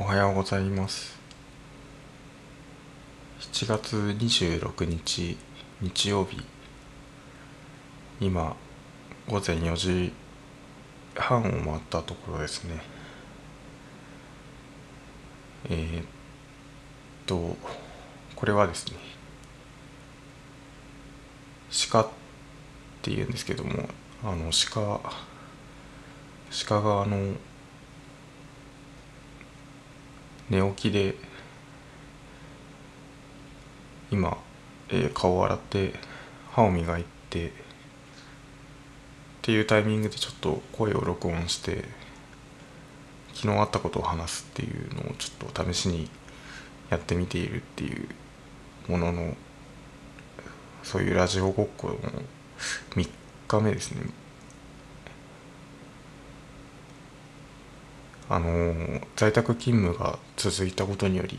おはようございます。7月26日日曜日。今午前4時半を回ったところですね。えー、っとこれはですね鹿っていうんですけどもあの鹿鹿があの寝起きで今、えー、顔を洗って歯を磨いてっていうタイミングでちょっと声を録音して昨日あったことを話すっていうのをちょっと試しにやってみているっていうもののそういうラジオごっこの3日目ですね。あの在宅勤務が続いたことにより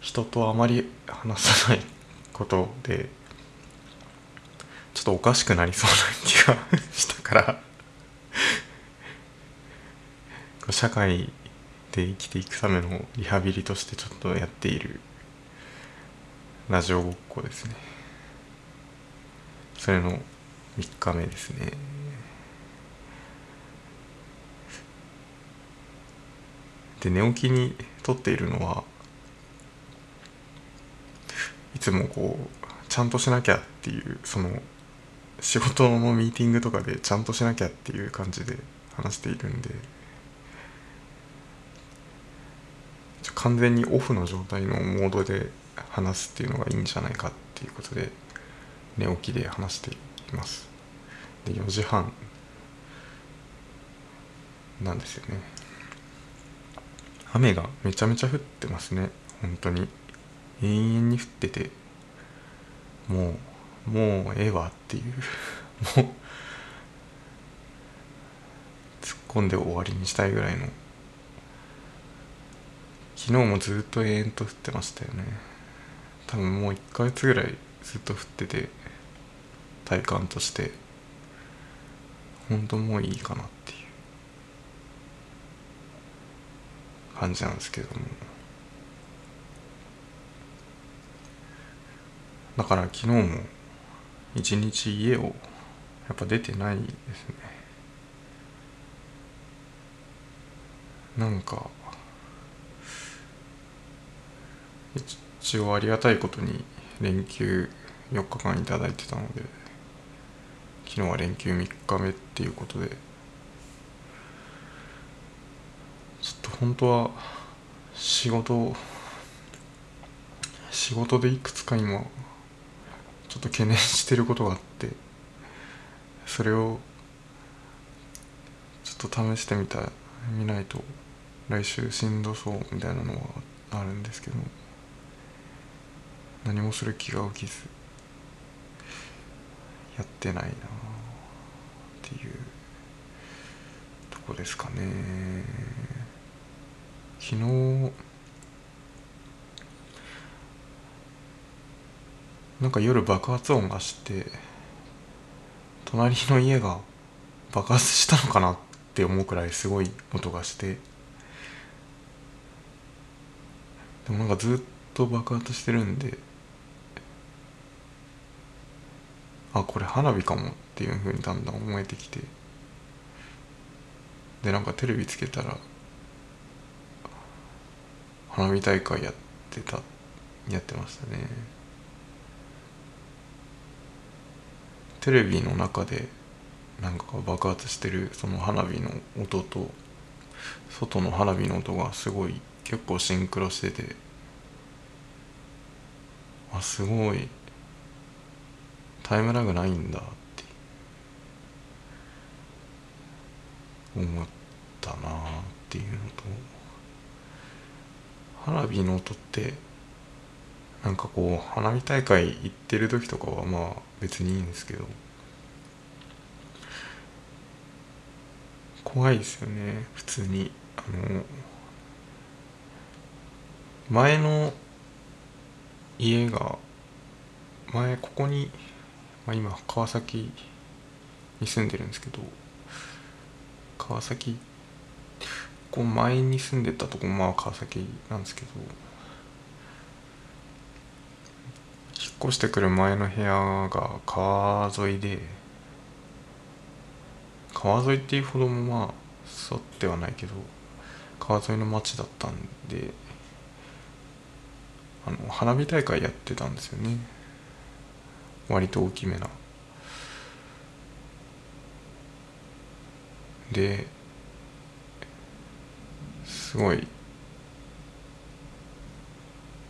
人とあまり話さないことでちょっとおかしくなりそうな気がしたから社会で生きていくためのリハビリとしてちょっとやっているラジオごっこですね。それの3日目ですね。で寝起きに撮っているのはいつもこうちゃんとしなきゃっていうその仕事のミーティングとかでちゃんとしなきゃっていう感じで話しているんで完全にオフの状態のモードで話すっていうのがいいんじゃないかっていうことで寝起きで話しています。で4時半なんですよね。雨がめちゃめちゃ降ってますね。本当に。延々に降ってて。もうもうええわっていう。もう突っ込んで終わりにしたいぐらいの。昨日もずっと延々と降ってましたよね。多分もう1ヶ月ぐらいずっと降ってて体感として。本当もういいかなっていう感じなんですけども。だから昨日も一日家をやっぱ出てないですね。なんか一応ありがたいことに連休4日間いただいてたので昨日は連休3日目っていうことでちょっと本当は仕事仕事でいくつか今ちょっと懸念してることがあってそれをちょっと試してみた見ないと来週しんどそうみたいなのはあるんですけど何もする気が起きずやってないなっていうとこですかね。昨日。なんか夜爆発音がして隣の家が爆発したのかなって思うくらいすごい音がして。でもなんかずっと爆発してるんであこれ花火かもっていうふうにだんだん思えてきて。でなんかテレビつけたら花火大会やってたやってましたね。テレビの中でなんか爆発してるその花火の音と外の花火の音がすごい結構シンクロしててあすごいタイムラグないんだって思ったなっていうのと花火の音ってなんかこう花火大会行ってる時とかはまあ別にいいんですけど怖いですよね普通に。あの前の家が前ここにまあ、今川崎に住んでるんですけど川崎個前に住んでたとこまあ川崎なんですけど引っ越してくる前の部屋が川沿いで川沿いっていうほどもまあ沿ってはないけど川沿いの町だったんであの花火大会やってたんですよね。割と大きめな。ですごい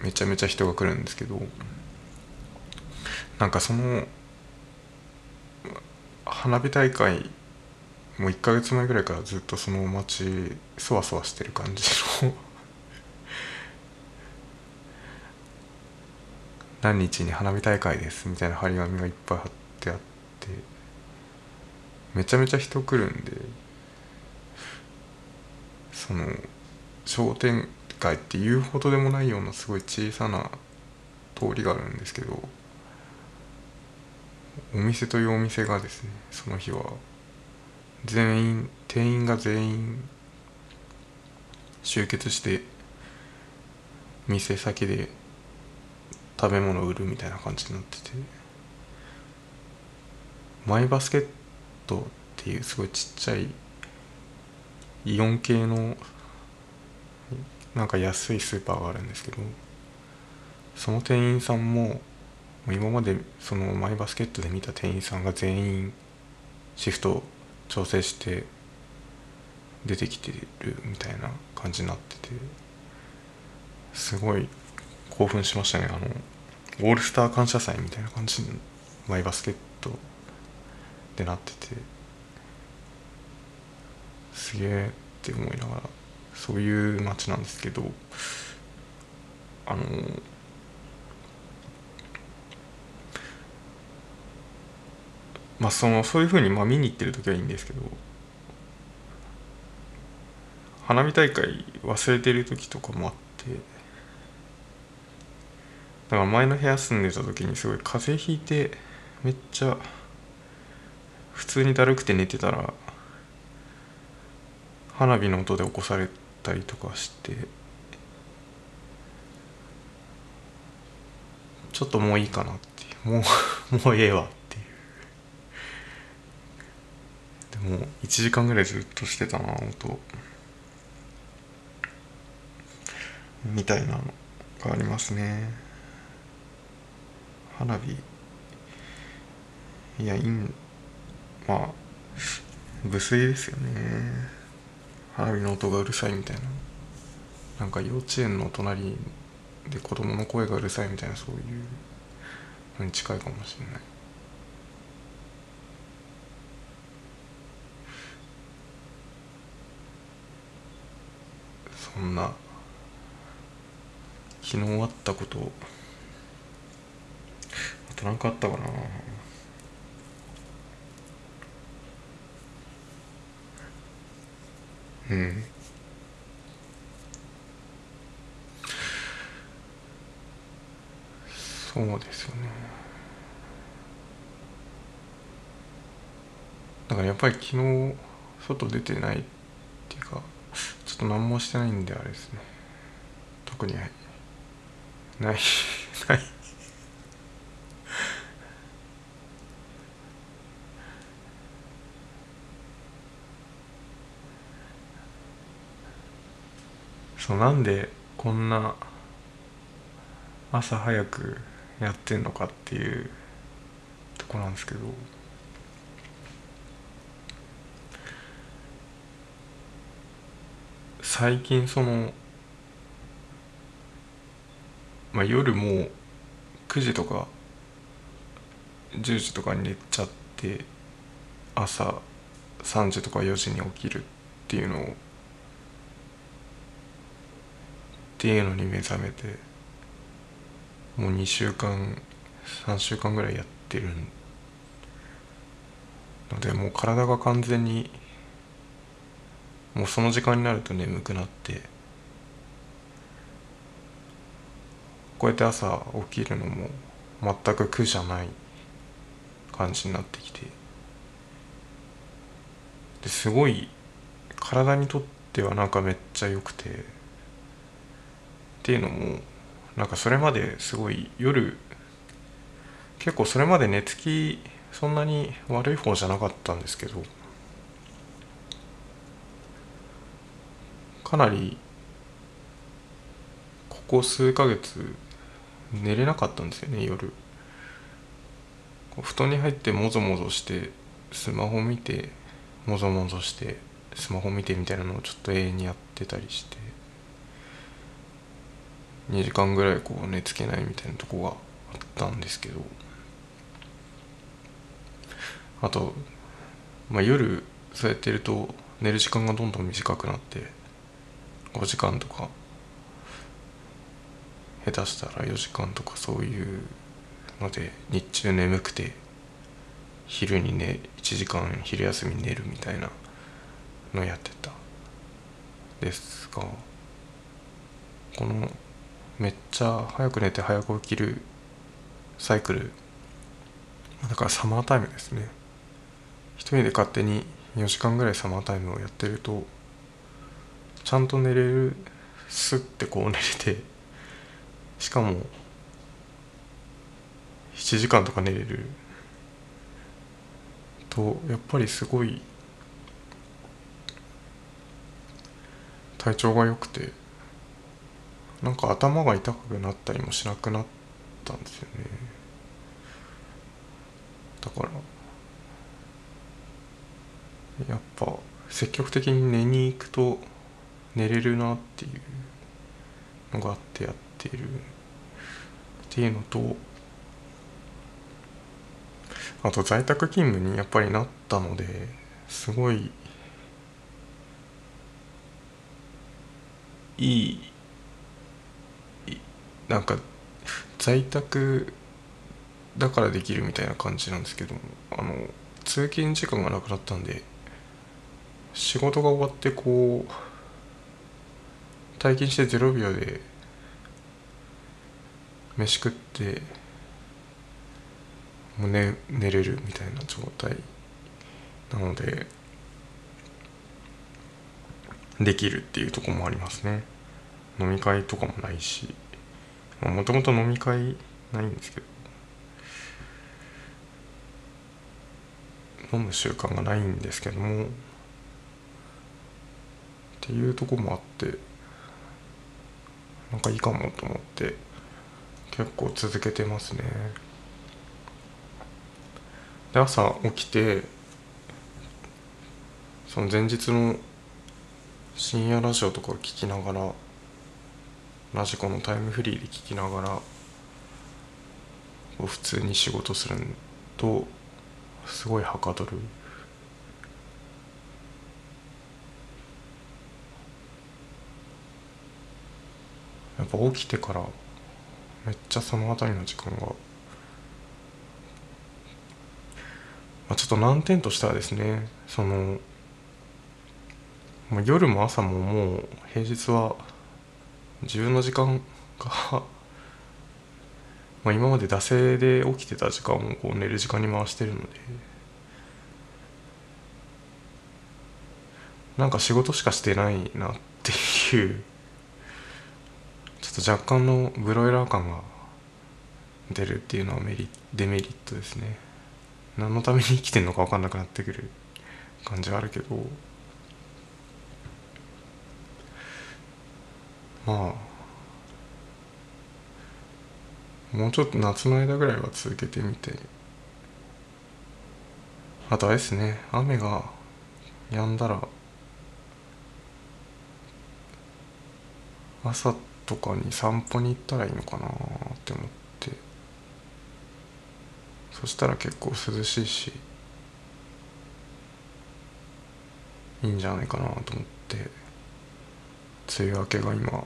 めちゃめちゃ人が来るんですけどなんかその花火大会もう1か月前ぐらいからずっとその街そわそわしてる感じの 何日に花火大会ですみたいな張り紙がいっぱい貼ってあってめちゃめちゃ人来るんでその商店街っていうほどでもないようなすごい小さな通りがあるんですけどお店というお店がですねその日は全員店員が全員集結して店先で食べ物を売るみたいな感じになっててマイバスケットっていうすごいちっちゃいイオン系のなんか安いスーパーがあるんですけどその店員さんも今までそのマイバスケットで見た店員さんが全員シフト調整して出てきてるみたいな感じになっててすごい興奮しましたね。あのオールスター感謝祭みたいな感じのマイバスケットでなっててすげえって思いながらそういう街なんですけどあのまあそのそういうふうにまあ見に行ってる時はいいんですけど花火大会忘れてる時とかもあってだから前の部屋住んでた時にすごい風邪ひいてめっちゃ普通にだるくて寝てたら花火の音で起こされてたりとかしてちょっともういいかなってもう もうええわっていう。でも1時間ぐらいずっとしてたな音。みたいなのがありますね。花火。いやいんまあ無粋ですよね。花火の音がうるさいみたいな。なんか幼稚園の隣で子供の声がうるさいみたいなそういうのに近いかもしれない。そんな昨日あったことをと何かあったかな。うん。そうですよね。だからやっぱり昨日外出てないっていうかちょっと何もしてないんであれですね。特にない。ない。そうなんでこんな朝早くやってんのかっていうとこなんですけど。最近そのまあ夜もう9時とか10時とかに寝ちゃって朝3時とか4時に起きるっていうのをっていうのに目覚めてもう2週間3週間ぐらいやってるのでもう体が完全にもうその時間になると眠くなってこうやって朝起きるのも全く苦じゃない感じになってきてですごい体にとってってはなんかめっちゃ良くてっていうのもなんかそれまですごい夜結構それまで寝つきそんなに悪い方じゃなかったんですけどかなりここ数ヶ月寝れなかったんですよね夜。布団に入ってもぞもぞしてスマホ見てもぞもぞしてスマホ見てみたいなのをちょっと永遠にやってたりして。2時間ぐらいこう寝つけないみたいなとこがあったんですけど。あと、まあ、夜そうやってると寝る時間がどんどん短くなって5時間とか下手したら4時間とかそういうので日中眠くて昼にね1時間昼休み寝るみたいなのやってた。ですがこのめっちゃ早く寝て早く起きるサイクル。だからサマータイムですね。一人で勝手に4時間ぐらいサマータイムをやってるとちゃんと寝れるスッてこう寝れてしかも7時間とか寝れる。とやっぱりすごい体調が良くて。なんか頭が痛くなったりもしなくなったんですよね。だからやっぱ積極的に寝に行くと寝れるなっていうのがあってやっている。っていうのとあと在宅勤務にやっぱりなったのですごいいいなんか在宅だからできるみたいな感じなんですけどあの通勤時間がなくなったんで仕事が終わってこう退勤して0秒で飯食ってもう寝寝れるみたいな状態なのでできるっていうとこもありますね。飲み会とかもないし。もともと飲み会ないんですけど。飲む習慣がないんですけども。っていうとこもあって。なんかいいかもと思って。結構続けてますね。で朝起きてその前日の深夜ラジオとかを聞きながらラジコのタイムフリーで聞きながら普通に仕事するとすごいはかどる。やっぱ起きてからめっちゃその辺りの時間が、まあ、ちょっと難点としてはですねその、まあ、夜も朝ももう平日は自分の時間が まあ今まで惰性で起きてた時間をこう寝る時間に回してるのでなんか仕事しかしてないなっていうちょっと若干のブロイラー感が出るっていうのはメリデメリットですね。何のために生きてんのか分かんなくなってくる感じはあるけど。まあもうちょっと夏の間ぐらいは続けてみて。あとあれですね。雨が止んだら朝とかに散歩に行ったらいいのかなって思って。そしたら結構涼しいしいいんじゃないかなと思って。梅雨明けが今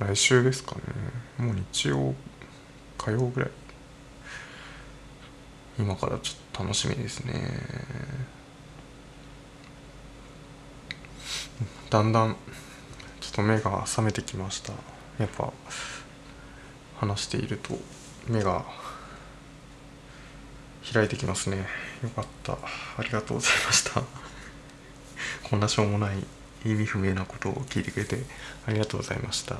来週ですかね。もう日曜火曜ぐらい。今からちょっと楽しみですね。だんだんちょっと目が覚めてきました。やっぱ話していると目が開いてきますね。よかった。ありがとうございました。こんなしょうもない意味不明なことを聞いてくれてありがとうございました。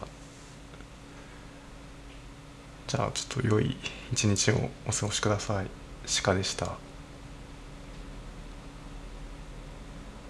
じゃあちょっと良い一日をお過ごしください。鹿でした。